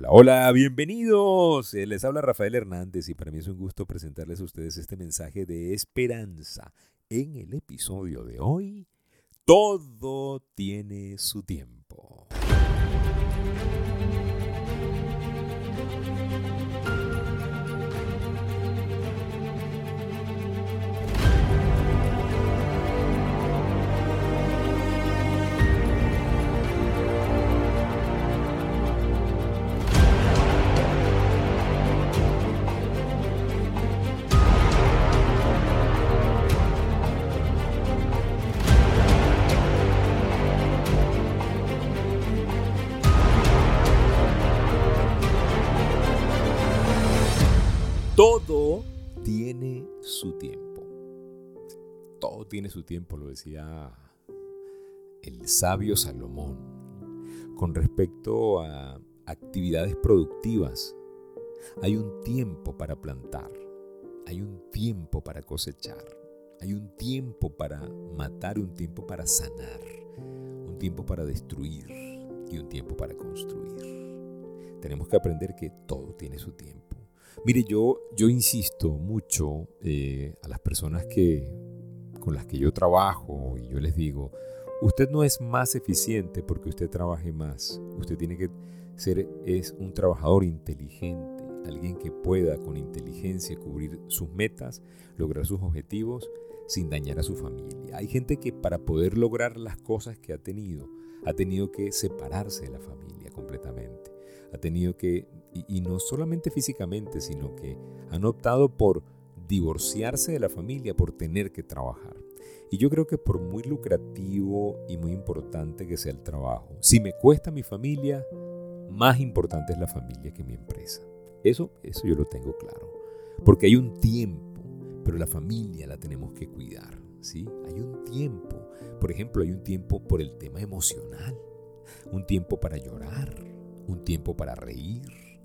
Hola, hola, bienvenidos. Eh, Les habla Rafael Hernández y para mí es un gusto presentarles a ustedes este mensaje de esperanza. En el episodio de hoy, todo tiene su tiempo. Todo tiene su tiempo. Todo tiene su tiempo, lo decía el sabio Salomón. Con respecto a actividades productivas, hay un tiempo para plantar, hay un tiempo para cosechar, hay un tiempo para matar, un tiempo para sanar, un tiempo para destruir y un tiempo para construir. Tenemos que aprender que todo tiene su tiempo. Mire, yo, yo insisto mucho eh, a las personas que, con las que yo trabajo y yo les digo, usted no es más eficiente porque usted trabaje más. Usted tiene que ser es un trabajador inteligente, alguien que pueda con inteligencia cubrir sus metas, lograr sus objetivos sin dañar a su familia. Hay gente que para poder lograr las cosas que ha tenido, ha tenido que separarse de la familia completamente. Ha tenido que y, y, no solamente físicamente, sino que han optado por divorciarse de la familia, por tener que trabajar. Y yo creo que por muy lucrativo y muy importante que sea el trabajo, si me cuesta mi familia, más importante es la familia que mi empresa. Eso, eso yo lo tengo claro. Porque hay un tiempo, pero la familia la tenemos que cuidar. ¿Sí? Hay un tiempo. Por ejemplo, hay un tiempo por el tema emocional, un tiempo para llorar, un tiempo para reír,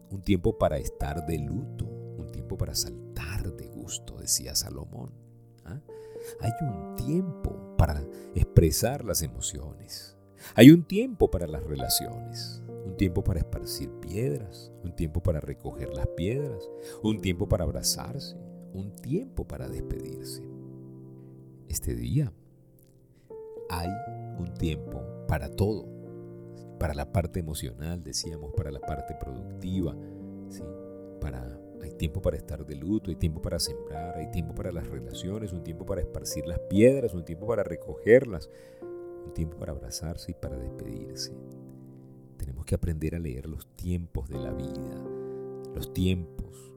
un tiempo para estar de luto, un tiempo para saltar de gusto, decía Salomón. ¿Ah? Hay un tiempo para expresar las emociones. Hay un tiempo para las relaciones, un tiempo para esparcir piedras, un tiempo para recoger las piedras, un tiempo para abrazarse, un tiempo para despedirse. Este día hay un tiempo para todo para la parte emocional, decíamos, para la parte productiva, ¿sí? para, hay tiempo para estar de luto, hay tiempo para sembrar, hay tiempo para las relaciones, un tiempo para esparcir las piedras, un tiempo para recogerlas, un tiempo para abrazarse y para despedirse. Tenemos que aprender a leer los tiempos de la vida, los tiempos.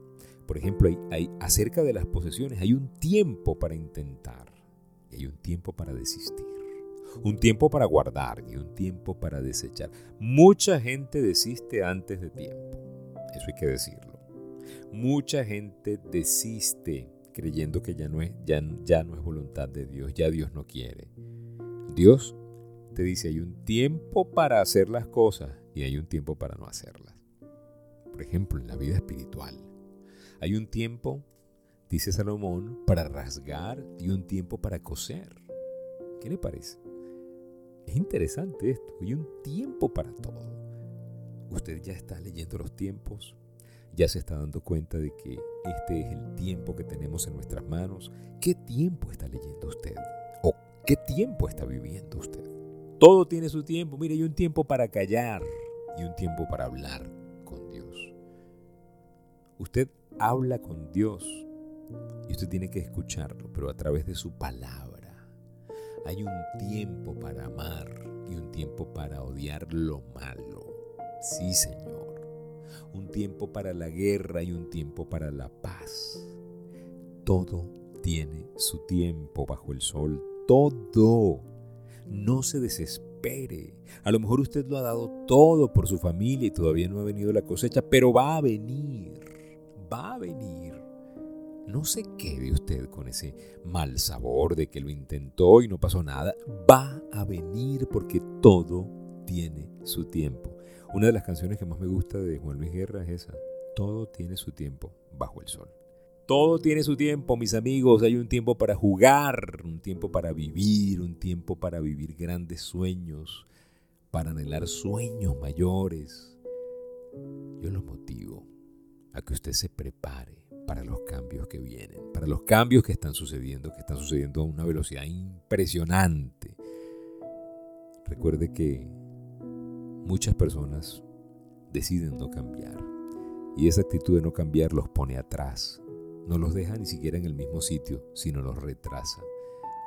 Por ejemplo, hay, acerca de las posesiones, hay un tiempo para intentar y hay un tiempo para desistir un tiempo para guardar y un tiempo para desechar. Mucha gente desiste antes de tiempo, eso hay que decirlo. Mucha gente desiste creyendo que ya no es, ya, ya no es voluntad de Dios, ya Dios no quiere. Dios te dice, hay un tiempo para hacer las cosas y hay un tiempo para no hacerlas. Por ejemplo, en la vida espiritual, hay un tiempo, dice Salomón, para rasgar y un tiempo para coser. ¿Qué le parece? Es interesante esto, hay un tiempo para todo. Usted ya está leyendo los tiempos, ya se está dando cuenta de que este es el tiempo que tenemos en nuestras manos. ¿Qué tiempo está leyendo usted? ¿O qué tiempo está viviendo usted? Todo tiene su tiempo. Mire, hay un tiempo para callar y un tiempo para hablar con Dios. Usted habla con Dios y usted tiene que escucharlo, pero a través de su palabra. Hay un tiempo para amar y un tiempo para odiar lo malo. Sí, Señor. Un tiempo para la guerra y un tiempo para la paz. Todo tiene su tiempo bajo el sol. Todo. No se desespere. A lo mejor usted lo ha dado todo por su familia y todavía no ha venido la cosecha, pero va a venir. Va a venir. No se quede usted con ese mal sabor de que lo intentó y no pasó nada. Va a venir porque todo tiene su tiempo. Una de las canciones que más me gusta de Juan Luis Guerra es esa. Todo tiene su tiempo bajo el sol. Todo tiene su tiempo, mis amigos. Hay un tiempo para jugar, un tiempo para vivir, un tiempo para vivir grandes sueños, para anhelar sueños mayores. yo lo motivo a que usted se prepare para los cambios que vienen, para los cambios que están sucediendo, que están sucediendo a una velocidad impresionante. Recuerde que muchas personas deciden no cambiar y esa actitud de no cambiar los pone atrás, no los deja ni siquiera en el mismo sitio, sino los retrasa.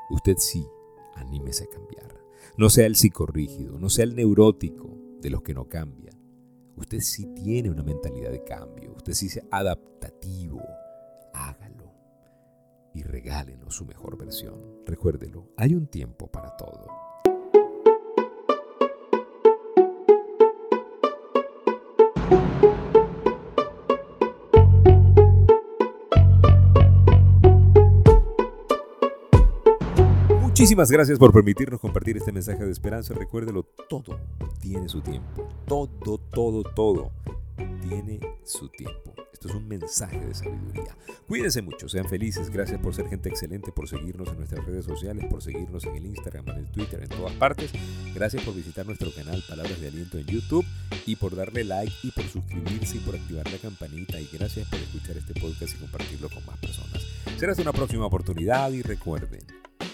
Usted sí, anímese a cambiar. No sea el psicorrígido, no sea el neurótico de los que no cambian. Usted sí tiene una mentalidad de cambio, usted sí es adaptativo, hágalo y regálenos su mejor versión. Recuérdelo, hay un tiempo para todo. Muchísimas gracias por permitirnos compartir este mensaje de esperanza. Recuérdelo, todo tiene su tiempo. Todo, todo, todo tiene su tiempo. Esto es un mensaje de sabiduría. Cuídense mucho, sean felices. Gracias por ser gente excelente, por seguirnos en nuestras redes sociales, por seguirnos en el Instagram, en el Twitter, en todas partes. Gracias por visitar nuestro canal Palabras de Aliento en YouTube y por darle like y por suscribirse y por activar la campanita. Y gracias por escuchar este podcast y compartirlo con más personas. Será hasta una próxima oportunidad y recuerden